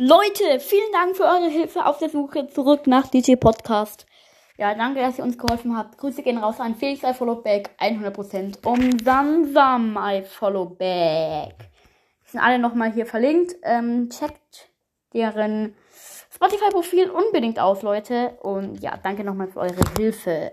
Leute, vielen Dank für eure Hilfe auf der Suche zurück nach DJ Podcast. Ja, danke, dass ihr uns geholfen habt. Grüße gehen raus an Felix I Follow Back 100% um Samsam I Follow Back. Die sind alle nochmal hier verlinkt. Ähm, checkt deren Spotify-Profil unbedingt aus, Leute. Und ja, danke nochmal für eure Hilfe.